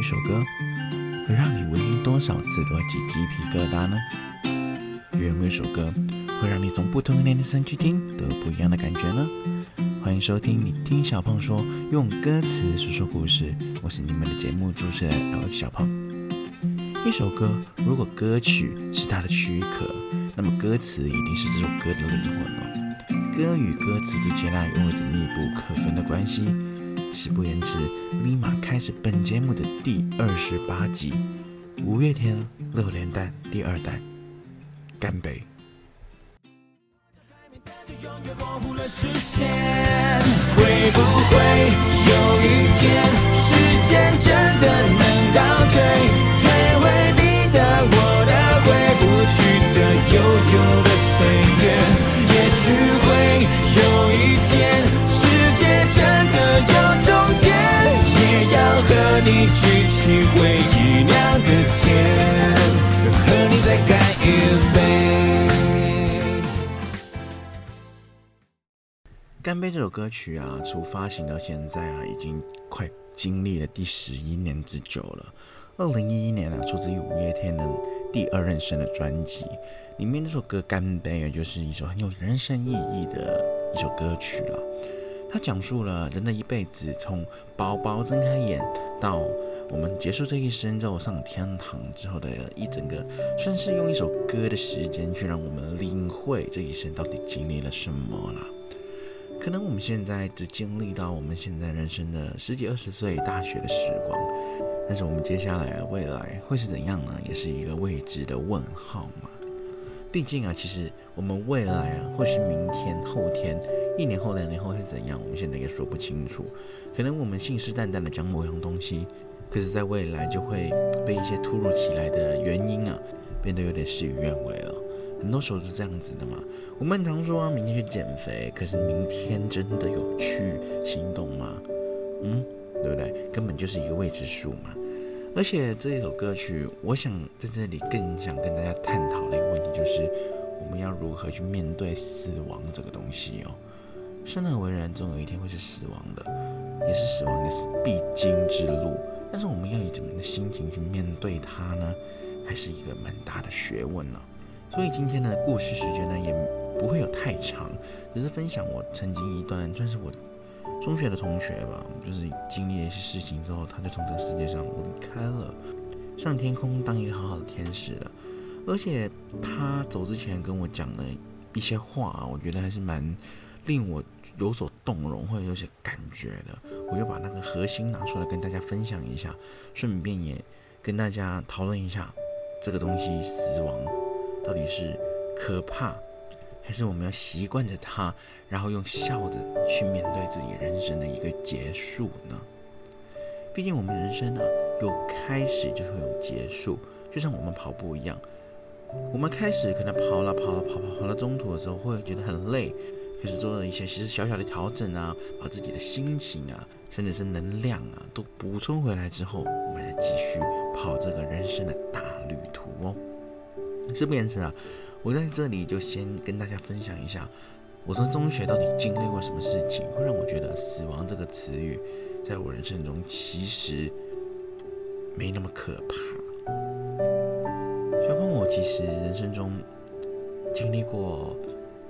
一首歌会让你闻多少次都会起鸡皮疙瘩呢？有没有一首歌会让你从不同的年龄层去听都有不一样的感觉呢？欢迎收听你听小胖说，用歌词说说故事。我是你们的节目主持人 L 小胖。一首歌如果歌曲是它的躯壳，那么歌词一定是这首歌的灵魂哦。歌与歌词之间呢，拥有着密不可分的关系。事不宜迟，立马开始本节目的第二十八集《五月天六连弹》第二弹，干杯！会不会有一天，时间真的能倒，退歌曲啊，从发行到现在啊，已经快经历了第十一年之久了。二零一一年啊，出自于五月天的第二人生的专辑，里面这首歌《干杯》啊，就是一首很有人生意义的一首歌曲了。它讲述了人的一辈子，从宝宝睁开眼到我们结束这一生之后上天堂之后的一整个，算是用一首歌的时间去让我们领会这一生到底经历了什么啦。可能我们现在只经历到我们现在人生的十几二十岁大学的时光，但是我们接下来未来会是怎样呢？也是一个未知的问号嘛。毕竟啊，其实我们未来啊，或是明天、后天、一年后、两年后是怎样，我们现在也说不清楚。可能我们信誓旦旦的讲某样东西，可是在未来就会被一些突如其来的原因啊，变得有点事与愿违了。很多时候是这样子的嘛。我们常说啊，明天去减肥，可是明天真的有去行动吗？嗯，对不对？根本就是一个未知数嘛。而且这一首歌曲，我想在这里更想跟大家探讨的一个问题，就是我们要如何去面对死亡这个东西哦。生而为人，总有一天会是死亡的，也是死亡的是必经之路。但是我们要以怎么样的心情去面对它呢？还是一个蛮大的学问呢。所以今天的故事时间呢，也不会有太长，只是分享我曾经一段，算是我中学的同学吧，就是经历了一些事情之后，他就从这个世界上离开了，上天空当一个好好的天使了。而且他走之前跟我讲了一些话，我觉得还是蛮令我有所动容或者有些感觉的。我就把那个核心拿出来跟大家分享一下，顺便也跟大家讨论一下这个东西——死亡。到底是可怕，还是我们要习惯着它，然后用笑的去面对自己人生的一个结束呢？毕竟我们人生啊，有开始就会有结束，就像我们跑步一样，我们开始可能跑了跑了跑跑跑到中途的时候会觉得很累，可是做了一些其实小小的调整啊，把自己的心情啊，甚至是能量啊，都补充回来之后，我们再继续跑这个人生的大旅途哦。事不言迟啊，我在这里就先跟大家分享一下，我从中学到底经历过什么事情，会让我觉得死亡这个词语，在我人生中其实没那么可怕。小朋我其实人生中经历过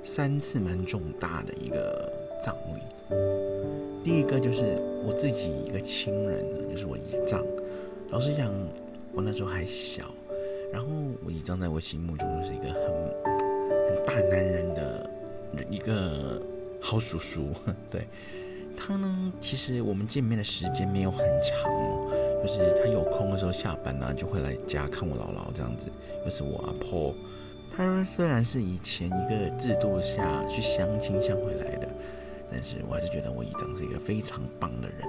三次蛮重大的一个葬礼，第一个就是我自己一个亲人，就是我姨丈。老实讲，我那时候还小。然后我姨丈在我心目中就是一个很很大男人的一个好叔叔，对他呢，其实我们见面的时间没有很长，就是他有空的时候下班呢就会来家看我姥姥这样子，又是我阿婆。他虽然是以前一个制度下去相亲相回来的，但是我还是觉得我姨丈是一个非常棒的人，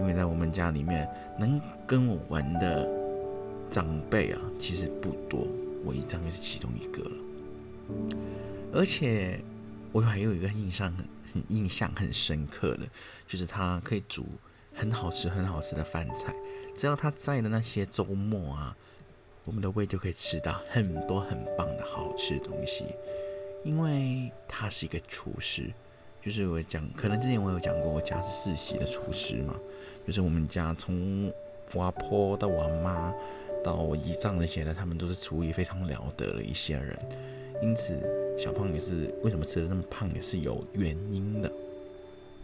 因为在我们家里面能跟我玩的。长辈啊，其实不多，我一丈就是其中一个了。而且我还有一个印象很、很印象很深刻的，就是他可以煮很好吃、很好吃的饭菜。只要他在的那些周末啊，我们的胃就可以吃到很多很棒的好吃的东西。因为他是一个厨师，就是我讲，可能之前我有讲过，我家是世袭的厨师嘛，就是我们家从我阿婆到我妈到我姨丈那些呢，他们都是厨艺非常了得的一些人，因此小胖也是为什么吃的那么胖也是有原因的。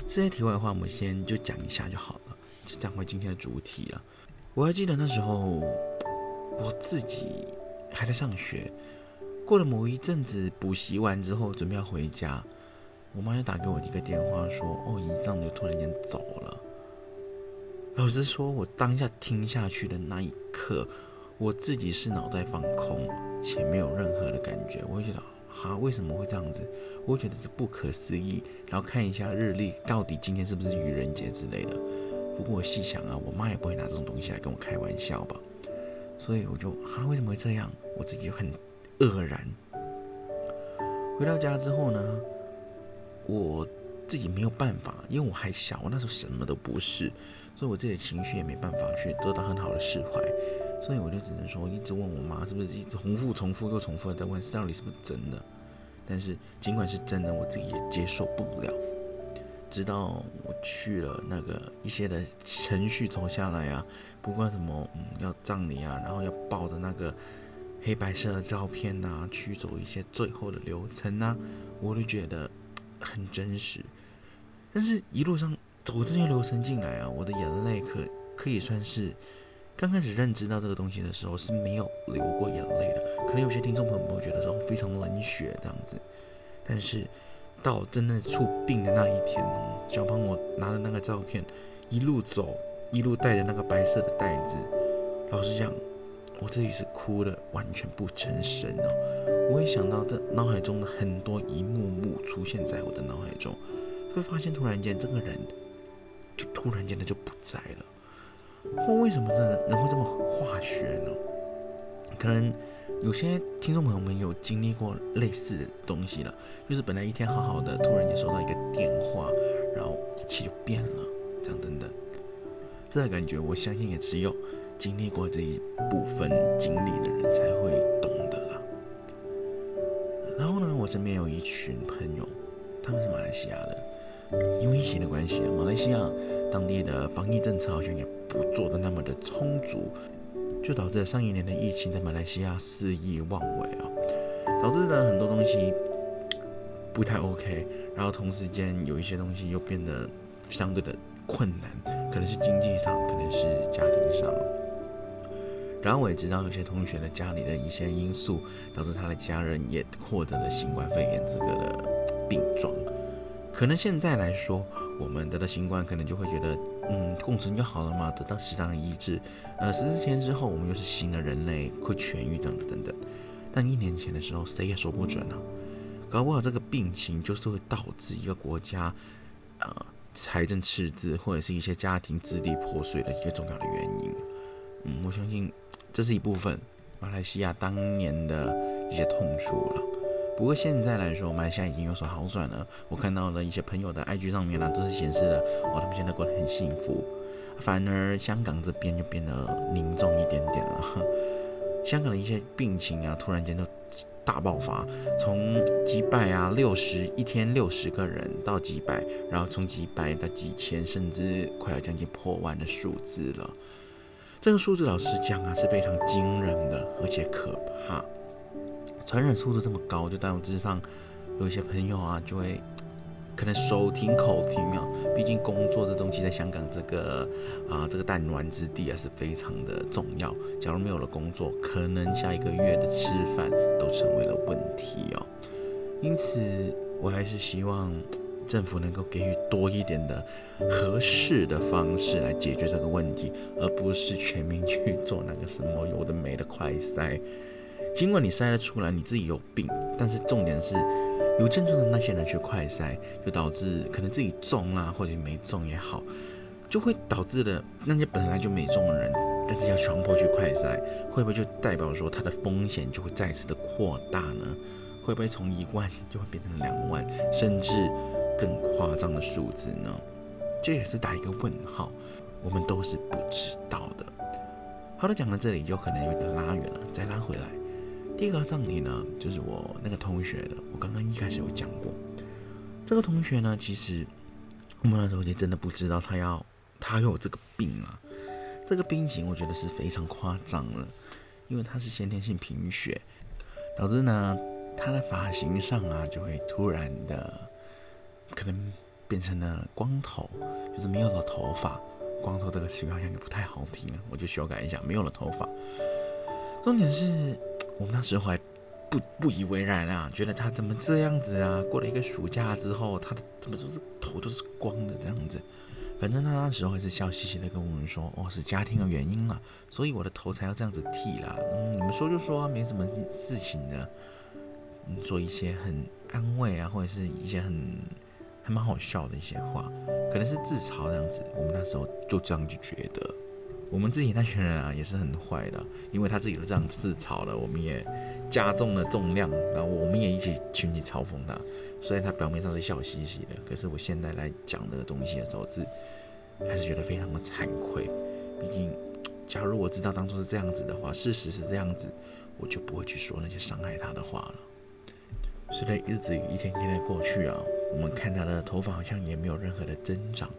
这些题外话我们先就讲一下就好了，就讲回今天的主题了。我还记得那时候我自己还在上学，过了某一阵子补习完之后准备要回家，我妈就打给我一个电话说：“哦，姨丈就突然间走了。”老实说，我当下听下去的那一刻，我自己是脑袋放空且没有任何的感觉，我会觉得哈为什么会这样子？我会觉得是不可思议，然后看一下日历，到底今天是不是愚人节之类的。不过我细想啊，我妈也不会拿这种东西来跟我开玩笑吧，所以我就哈为什么会这样？我自己就很愕然。回到家之后呢，我自己没有办法，因为我还小，我那时候什么都不是。所以我自己的情绪也没办法去得到很好的释怀，所以我就只能说一直问我妈是不是一直重复、重复又重复的在问，到底是不是真的？但是尽管是真的，我自己也接受不了。直到我去了那个一些的程序走下来啊，不管什么嗯要葬礼啊，然后要抱着那个黑白色的照片呐，去走一些最后的流程呐，我都觉得很真实。但是一路上。走这些流程进来啊，我的眼泪可可以算是刚开始认知到这个东西的时候是没有流过眼泪的。可能有些听众朋友们会觉得说非常冷血这样子，但是到真的出殡的那一天，小胖我拿着那个照片一路走，一路带着那个白色的袋子，老实讲，我自己是哭的完全不成神哦。我也想到这脑海中的很多一幕幕出现在我的脑海中，会发现突然间这个人。就突然间的就不在了，或为什么这人会这么化学呢？可能有些听众朋友们有经历过类似的东西了，就是本来一天好好的，突然间收到一个电话，然后一切就变了，这样等等。这个感觉，我相信也只有经历过这一部分经历的人才会懂得了。然后呢，我身边有一群朋友，他们是马来西亚的。因为疫情的关系啊，马来西亚当地的防疫政策好像也不做的那么的充足，就导致上一年的疫情在马来西亚肆意妄为啊，导致呢很多东西不太 OK，然后同时间有一些东西又变得相对的困难，可能是经济上，可能是家庭上。然后我也知道有些同学的家里的一些因素，导致他的家人也获得了新冠肺炎这个的病状。可能现在来说，我们得到新冠，可能就会觉得，嗯，共存就好了嘛，得到适当的医治。呃，十四天之后，我们又是新的人类，会痊愈等等等等。但一年前的时候，谁也说不准啊，搞不好这个病情就是会导致一个国家，呃，财政赤字或者是一些家庭支离破碎的一个重要的原因。嗯，我相信这是一部分马来西亚当年的一些痛处了。不过现在来说，马来西亚已经有所好转了。我看到了一些朋友的 IG 上面呢，都是显示了，哦，他们现在过得很幸福。反而香港这边就变得凝重一点点了。香港的一些病情啊，突然间就大爆发，从几百啊、六十一天六十个人到几百，然后从几百到几千，甚至快要将近破万的数字了。这个数字老实讲啊，是非常惊人的，而且可怕。传染速度这么高，就导致上有一些朋友啊，就会可能手停口停啊。毕竟工作这东西在香港这个啊这个弹丸之地啊是非常的重要。假如没有了工作，可能下一个月的吃饭都成为了问题哦。因此，我还是希望 政府能够给予多一点的合适的方式来解决这个问题，而不是全民去做那个什么有的没的快筛。尽管你筛得出来你自己有病，但是重点是有症状的那些人去快筛，就导致可能自己中啦，或者没中也好，就会导致的那些本来就没中的人，但是要强迫去快筛，会不会就代表说他的风险就会再次的扩大呢？会不会从一万就会变成两万，甚至更夸张的数字呢？这也是打一个问号，我们都是不知道的。好的，讲到这里就可能有点拉远了，再拉回来。第一个葬礼呢，就是我那个同学的。我刚刚一开始有讲过，这个同学呢，其实我们那时候就真的不知道他要他有这个病啊。这个病情我觉得是非常夸张了，因为他是先天性贫血，导致呢他的发型上啊就会突然的可能变成了光头，就是没有了头发。光头这个词好像也不太好听啊，我就修改一下，没有了头发。重点是我们那时候还不不以为然啊，觉得他怎么这样子啊？过了一个暑假之后，他的怎么都是头都是光的这样子。反正他那时候还是笑嘻嘻的跟我们说：“哦，是家庭的原因了，所以我的头才要这样子剃啦。”嗯，你们说就说，没什么事情的。嗯，做一些很安慰啊，或者是一些很还蛮好笑的一些话，可能是自嘲这样子。我们那时候就这样就觉得，我们自己那群人啊也是很坏的，因为他自己都这样自嘲了，我们也加重了重量，然后我们也一起群起嘲讽他。虽然他表面上是笑嘻嘻的，可是我现在来讲这个东西的时候是还是觉得非常的惭愧。毕竟，假如我知道当初是这样子的话，事实是这样子，我就不会去说那些伤害他的话了。随着日子一天天的过去啊，我们看他的头发好像也没有任何的增长，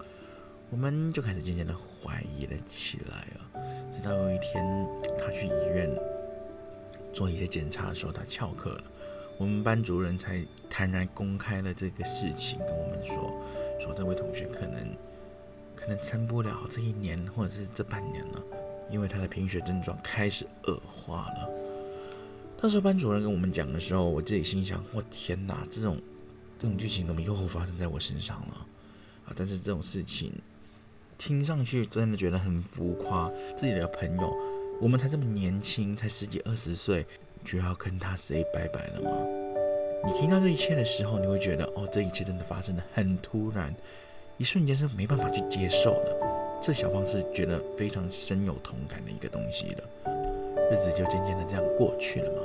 我们就开始渐渐的怀疑了起来啊。直到有一天，他去医院做一些检查的时候，他翘课了。我们班主任才坦然公开了这个事情，跟我们说，说这位同学可能可能撑不了这一年或者是这半年了，因为他的贫血症状开始恶化了。当时班主任跟我们讲的时候，我自己心想：我天哪，这种这种剧情怎么又发生在我身上了？啊！但是这种事情听上去真的觉得很浮夸。自己的朋友，我们才这么年轻，才十几二十岁。就要跟他 say 拜拜了吗？你听到这一切的时候，你会觉得哦，这一切真的发生的很突然，一瞬间是没办法去接受的。这小胖是觉得非常深有同感的一个东西的，日子就渐渐的这样过去了嘛。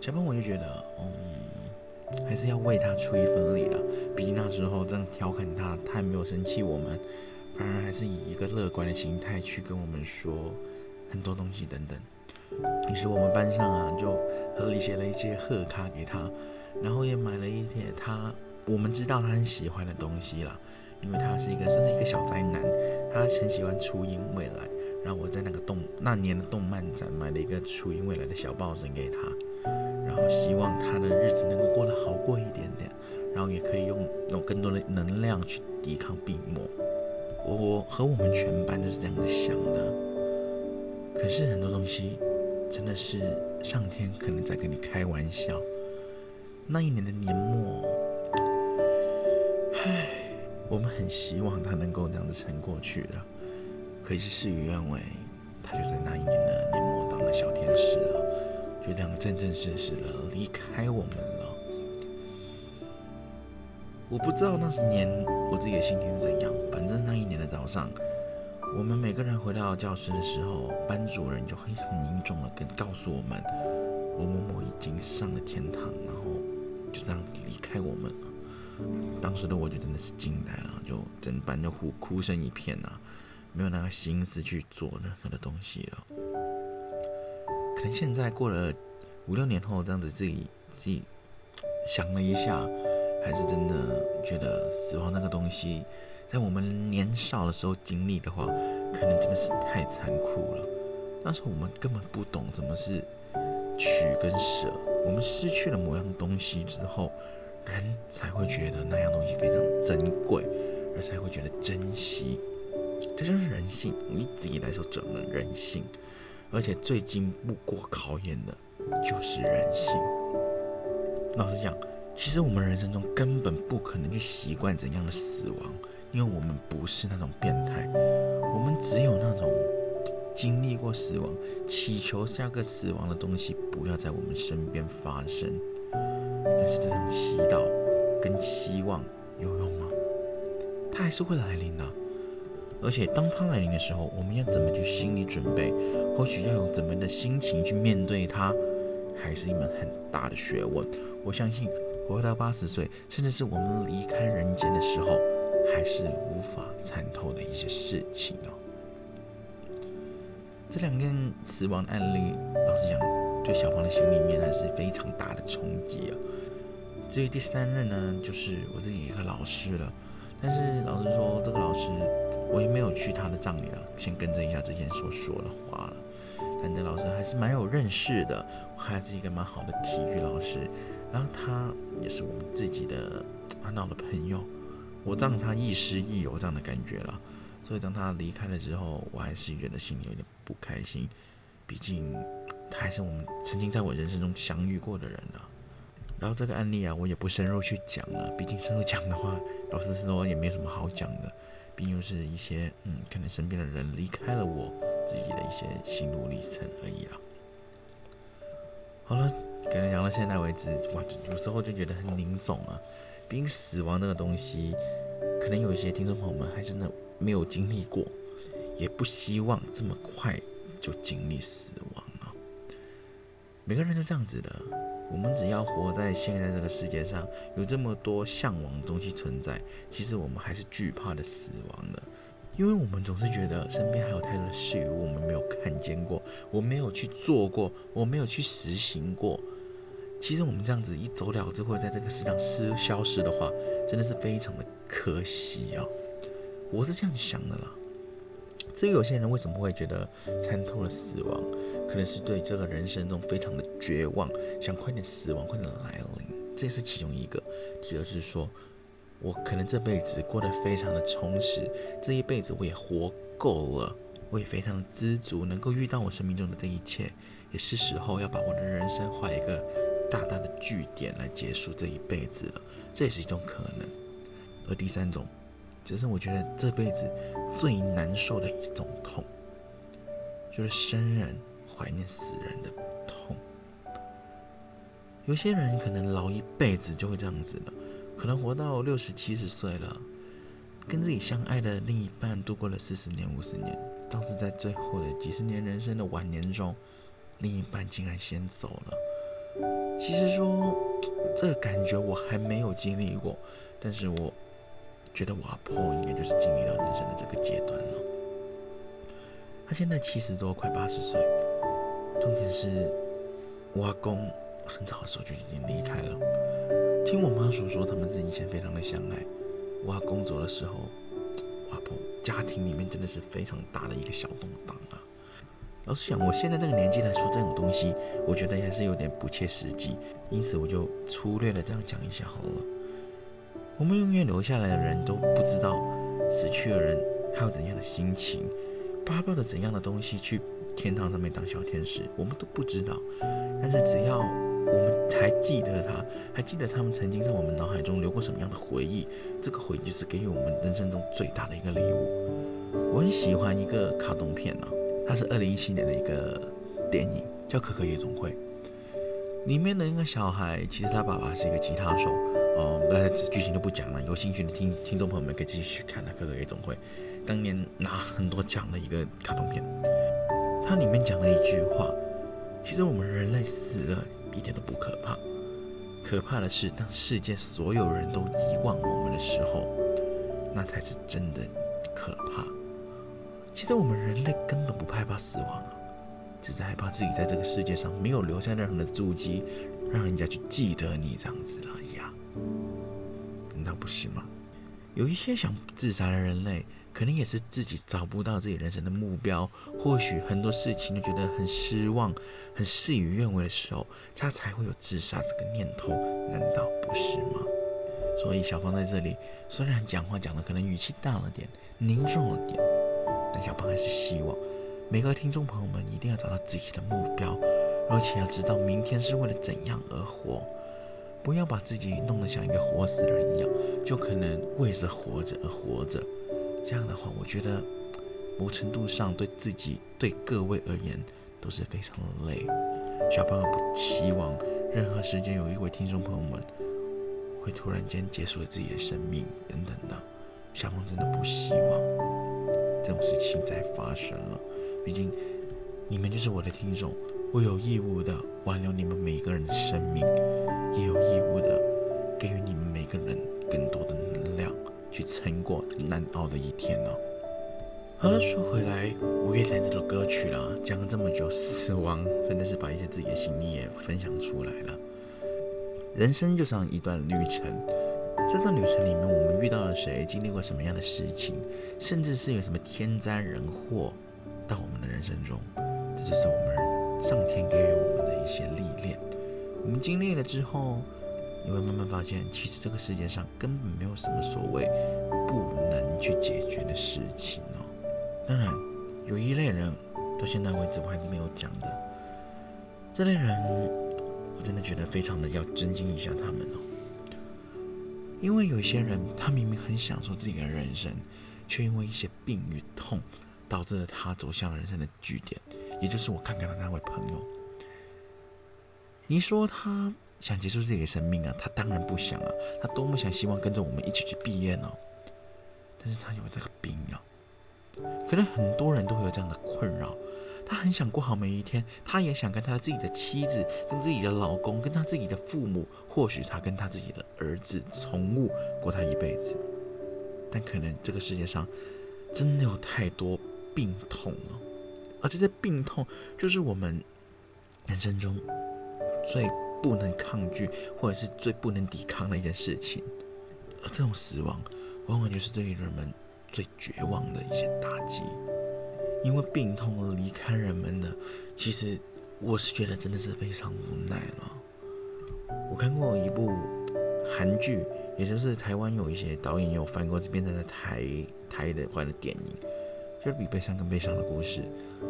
小胖我就觉得，嗯，还是要为他出一份力了。毕竟那时候这样调侃他，他也没有生气我们，反而还是以一个乐观的心态去跟我们说很多东西等等。于是我们班上啊，就合理写了一些贺卡给他，然后也买了一些他我们知道他很喜欢的东西啦。因为他是一个算是一个小宅男，他很喜欢初音未来。然后我在那个动那年的动漫展买了一个初音未来的小抱枕给他，然后希望他的日子能够过得好过一点点，然后也可以用有更多的能量去抵抗病魔。我和我们全班都是这样子想的。可是很多东西。真的是上天可能在跟你开玩笑。那一年的年末，唉，我们很希望他能够这样子撑过去的，可是事与愿违，他就在那一年的年末当了小天使了，就这样正正式式的离开我们了。我不知道那一年我自己的心情是怎样，反正那一年的早上。我们每个人回到教室的时候，班主任就很凝重的跟告诉我们，某某某已经上了天堂，然后就这样子离开我们了。当时的我就真的是惊呆了，就整班就哭哭声一片啊，没有那个心思去做任何的东西了。可能现在过了五六年后，这样子自己自己想了一下，还是真的觉得死亡那个东西。在我们年少的时候经历的话，可能真的是太残酷了。那时候我们根本不懂怎么是取跟舍。我们失去了某样东西之后，人才会觉得那样东西非常珍贵，而才会觉得珍惜。这就是人性。我一直以来说讲的人性，而且最经不过考验的就是人性。老实讲，其实我们人生中根本不可能去习惯怎样的死亡。因为我们不是那种变态，我们只有那种经历过死亡，祈求下个死亡的东西不要在我们身边发生。但是这种祈祷跟期望有用吗？它还是会来临的。而且当它来临的时候，我们要怎么去心理准备？或许要有怎么的心情去面对它，还是一门很大的学问。我相信活到八十岁，甚至是我们离开人间的时候。还是无法参透的一些事情哦。这两件死亡案例，老实讲，对小胖的心里面还是非常大的冲击啊。至于第三任呢，就是我自己一个老师了。但是老实说，这个老师我也没有去他的葬礼了，先更正一下之前所说的话了。但这老师还是蛮有认识的，还是一个蛮好的体育老师。然后他也是我们自己的很好的朋友，我让他亦师亦友这样的感觉了。所以当他离开了之后，我还是觉得心里有点不开心。毕竟他还是我们曾经在我人生中相遇过的人啊。然后这个案例啊，我也不深入去讲了，毕竟深入讲的话，老实说也没什么好讲的。毕竟是一些嗯，可能身边的人离开了我自己的一些心路历程而已啦。好了，可能讲到现在为止，哇，有时候就觉得很凝重啊。毕竟死亡这个东西，可能有一些听众朋友们还真的没有经历过，也不希望这么快就经历死亡啊。每个人都这样子的。我们只要活在现在这个世界上，有这么多向往的东西存在，其实我们还是惧怕的死亡的，因为我们总是觉得身边还有太多的事物我们没有看见过，我没有去做过，我没有去实行过。其实我们这样子一走了之，或者在这个世上失消失的话，真的是非常的可惜啊！我是这样想的啦。至于有些人为什么会觉得参透了死亡，可能是对这个人生中非常的绝望，想快点死亡，快点来临，这是其中一个。第二是说，我可能这辈子过得非常的充实，这一辈子我也活够了，我也非常的知足，能够遇到我生命中的这一切，也是时候要把我的人生画一个大大的句点来结束这一辈子了，这也是一种可能。而第三种。只是我觉得这辈子最难受的一种痛，就是生人怀念死人的痛。有些人可能老一辈子就会这样子了，可能活到六十七十岁了，跟自己相爱的另一半度过了四十年五十年，倒是在最后的几十年人生的晚年中，另一半竟然先走了。其实说这个感觉我还没有经历过，但是我。觉得我阿婆应该就是经历到人生的这个阶段了。他现在七十多，快八十岁。重点是，我阿公很早的时候就已经离开了。听我妈所说，他们是以前非常的相爱。我阿公走的时候，我阿婆家庭里面真的是非常大的一个小动荡啊。老实讲，我现在这个年纪来说这种东西，我觉得还是有点不切实际。因此，我就粗略的这样讲一下好了。我们永远留下来的人都不知道死去的人还有怎样的心情，巴抱着怎样的东西去天堂上面当小天使，我们都不知道。但是只要我们还记得他，还记得他们曾经在我们脑海中留过什么样的回忆，这个回忆就是给予我们人生中最大的一个礼物。我很喜欢一个卡通片啊，它是二零一七年的一个电影，叫《可可夜总会》。里面的那个小孩，其实他爸爸是一个吉他手。哦，那剧情就不讲了。有兴趣的听听众朋友们可以继续去看《可可夜总会》，当年拿很多奖的一个卡通片。它里面讲了一句话：其实我们人类死了一点都不可怕，可怕的是当世界所有人都遗忘我们的时候，那才是真的可怕。其实我们人类根本不害怕死亡啊，只是害怕自己在这个世界上没有留下任何的足迹，让人家去记得你这样子而已啊。难道不是吗？有一些想自杀的人类，可能也是自己找不到自己人生的目标，或许很多事情都觉得很失望、很事与愿违的时候，他才会有自杀这个念头。难道不是吗？所以小芳在这里虽然讲话讲的可能语气大了点、凝重了点，但小胖还是希望每个听众朋友们一定要找到自己的目标，而且要知道明天是为了怎样而活。不要把自己弄得像一个活死人一样，就可能为着活着而活着。这样的话，我觉得某程度上对自己、对各位而言都是非常累。小胖不期望任何时间有一位听众朋友们会突然间结束了自己的生命等等的。小胖真的不希望这种事情再发生了。毕竟你们就是我的听众，我有义务的挽留你们每个人的生命。也有义务的给予你们每个人更多的能量，去撑过难熬的一天呢。好了，说回来，五月天这首歌曲啦，讲了这么久，死亡真的是把一些自己的心意也分享出来了。人生就像一段旅程，这段旅程里面，我们遇到了谁，经历过什么样的事情，甚至是有什么天灾人祸到我们的人生中，这就是我们上天给予我们的一些历练。我们经历了之后，你会慢慢发现，其实这个世界上根本没有什么所谓不能去解决的事情哦。当然，有一类人到现在为止我还是没有讲的，这类人我真的觉得非常的要尊敬一下他们哦。因为有些人，他明明很享受自己的人生，却因为一些病与痛，导致了他走向了人生的据点，也就是我看看的那位朋友。你说他想结束自己的生命啊？他当然不想啊！他多么想希望跟着我们一起去毕业呢？但是他有这个病啊！可能很多人都会有这样的困扰。他很想过好每一天，他也想跟他自己的妻子、跟自己的老公、跟他自己的父母，或许他跟他自己的儿子、宠物过他一辈子。但可能这个世界上真的有太多病痛了，而这些病痛就是我们人生中最不能抗拒，或者是最不能抵抗的一件事情。而这种死亡，往往就是对于人们最绝望的一些打击。因为病痛而离开人们的，其实我是觉得真的是非常无奈了。我看过一部韩剧，也就是台湾有一些导演有翻过这边的台台的关的电影，就是《比悲伤更悲伤的故事》。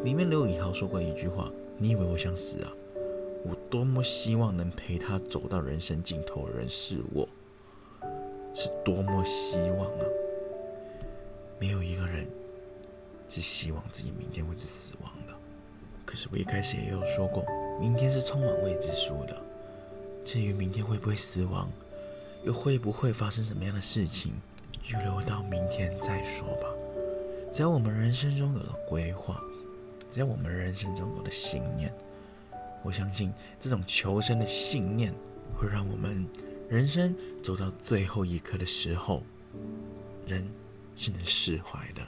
里面刘以豪说过一句话：“你以为我想死啊？我多么希望能陪他走到人生尽头的人是我，是多么希望啊！没有一个人。”是希望自己明天会是死亡的，可是我一开始也有说过，明天是充满未知数的。至于明天会不会死亡，又会不会发生什么样的事情，就留到明天再说吧。只要我们人生中有了规划，只要我们人生中有了信念，我相信这种求生的信念，会让我们人生走到最后一刻的时候，人是能释怀的。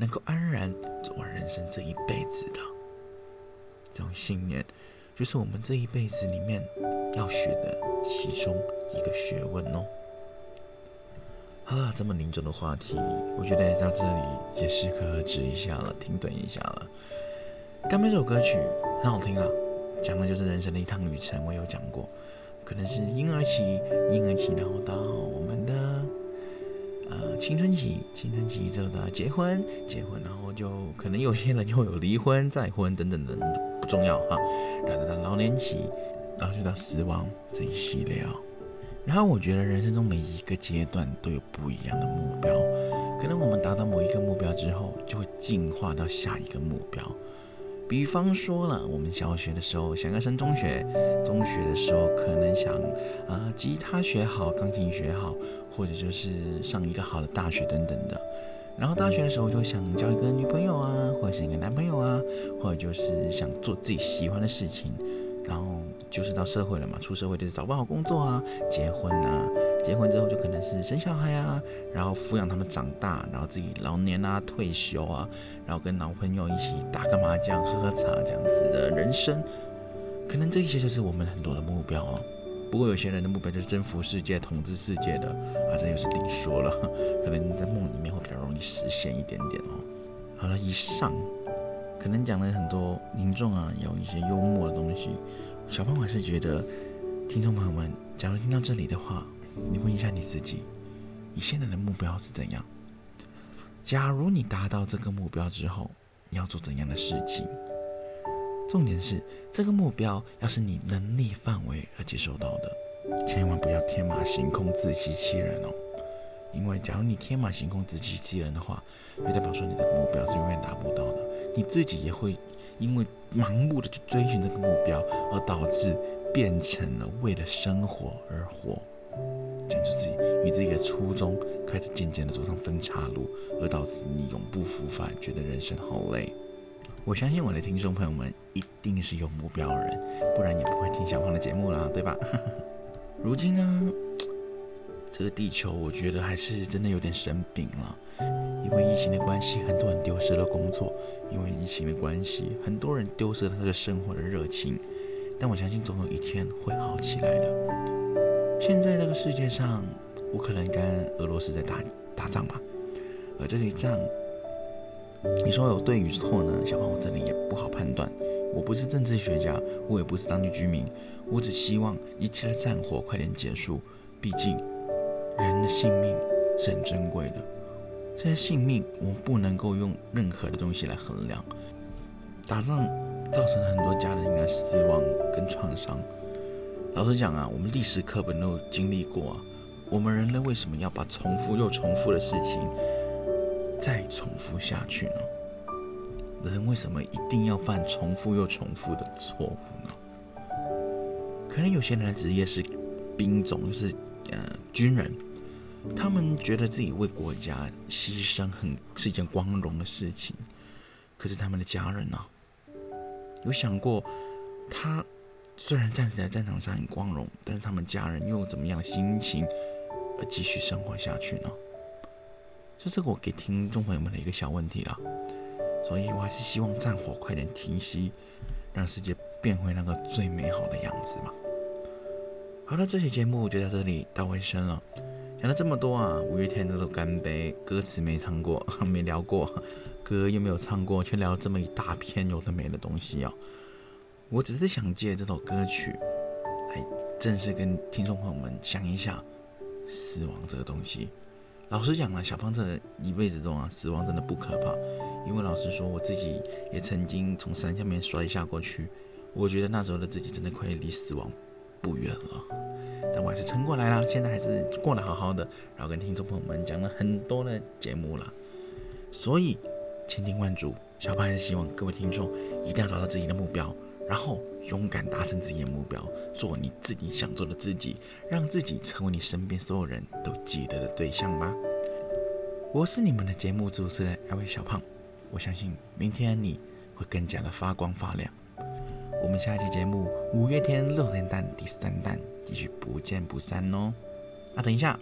能够安然走完人生这一辈子的这种信念，就是我们这一辈子里面要学的其中一个学问哦。好了，这么凝重的话题，我觉得到这里也适可止一下了，停顿一下了。刚这首歌曲很好听了，讲的就是人生的一趟旅程。我有讲过，可能是婴儿期，婴儿期，然后到我们的。青春期，青春期之后的结婚，结婚，然后就可能有些人又有离婚、再婚等等等，不重要哈。然后到老年期，然后就到死亡这一系列哦。然后我觉得人生中每一个阶段都有不一样的目标，可能我们达到某一个目标之后，就会进化到下一个目标。比方说了，我们小学的时候想要升中学，中学的时候可能想，啊，吉他学好，钢琴学好，或者就是上一个好的大学等等的。然后大学的时候就想交一个女朋友啊，或者是一个男朋友啊，或者就是想做自己喜欢的事情。然后就是到社会了嘛，出社会就是找不好工作啊，结婚啊。结婚之后就可能是生小孩啊，然后抚养他们长大，然后自己老年啊退休啊，然后跟老朋友一起打个麻将、喝喝茶这样子的人生，可能这些就是我们很多的目标哦。不过有些人的目标就是征服世界、统治世界的啊，这又是另说了，可能在梦里面会比较容易实现一点点哦。好了，以上可能讲了很多凝重啊，有一些幽默的东西。小胖还是觉得，听众朋友们，假如听到这里的话。你问一下你自己，你现在的目标是怎样？假如你达到这个目标之后，你要做怎样的事情？重点是这个目标要是你能力范围而接受到的，千万不要天马行空、自欺欺人哦。因为假如你天马行空、自欺欺人的话，就代表说你的目标是永远达不到的，你自己也会因为盲目的去追寻这个目标，而导致变成了为了生活而活。讲出自己与自己的初衷，开始渐渐的走上分岔路，而导致你永不复返，觉得人生好累。我相信我的听众朋友们一定是有目标的人，不然也不会听小胖的节目啦，对吧？如今呢，这个地球我觉得还是真的有点生病了，因为疫情的关系，很多人丢失了工作；因为疫情的关系，很多人丢失了他的生活的热情。但我相信总有一天会好起来的。现在这个世界上，乌克兰跟俄罗斯在打打仗嘛，而这一仗，你说有对与错呢？小胖我这里也不好判断，我不是政治学家，我也不是当地居民，我只希望一切的战火快点结束，毕竟人的性命是很珍贵的，这些性命我们不能够用任何的东西来衡量。打仗造成了很多家人的死亡跟创伤。老实讲啊，我们历史课本都经历过啊。我们人类为什么要把重复又重复的事情再重复下去呢？人为什么一定要犯重复又重复的错误呢？可能有些人的职业是兵种，就是呃军人，他们觉得自己为国家牺牲很是一件光荣的事情。可是他们的家人呢？有想过他？虽然战死在战场上很光荣，但是他们家人又怎么样的心情而继续生活下去呢？这是我给听众朋友们的一个小问题了。所以我还是希望战火快点停息，让世界变回那个最美好的样子嘛。好了，这期节目就到这里到尾声了。讲了这么多啊，五月天这首《干杯》歌词没唱过，没聊过，歌又没有唱过，却聊了这么一大片有的没的东西啊。我只是想借这首歌曲，来正式跟听众朋友们讲一下死亡这个东西。老实讲啊，小胖这一辈子中啊，死亡真的不可怕。因为老实说，我自己也曾经从山下面摔下过去，我觉得那时候的自己真的快离死亡不远了。但我还是撑过来了，现在还是过得好好的，然后跟听众朋友们讲了很多的节目了。所以千叮万嘱，小胖还是希望各位听众一定要找到自己的目标。然后勇敢达成自己的目标，做你自己想做的自己，让自己成为你身边所有人都记得的对象吧。我是你们的节目主持人艾薇小胖，我相信明天你会更加的发光发亮。我们下一期节目五月天六连弹第三弹继续不见不散哦。啊，等一下，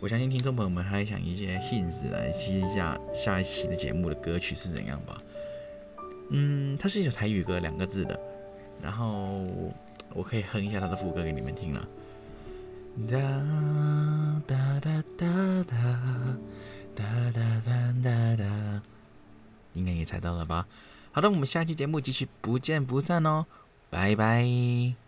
我相信听众朋友们还想一些信息来记一下下一期的节目的歌曲是怎样吧。嗯，它是一首台语歌，两个字的。然后我可以哼一下他的副歌给你们听了。哒哒哒哒哒哒哒哒哒哒，应该也猜到了吧？好的，我们下期节目继续不见不散哦，拜拜。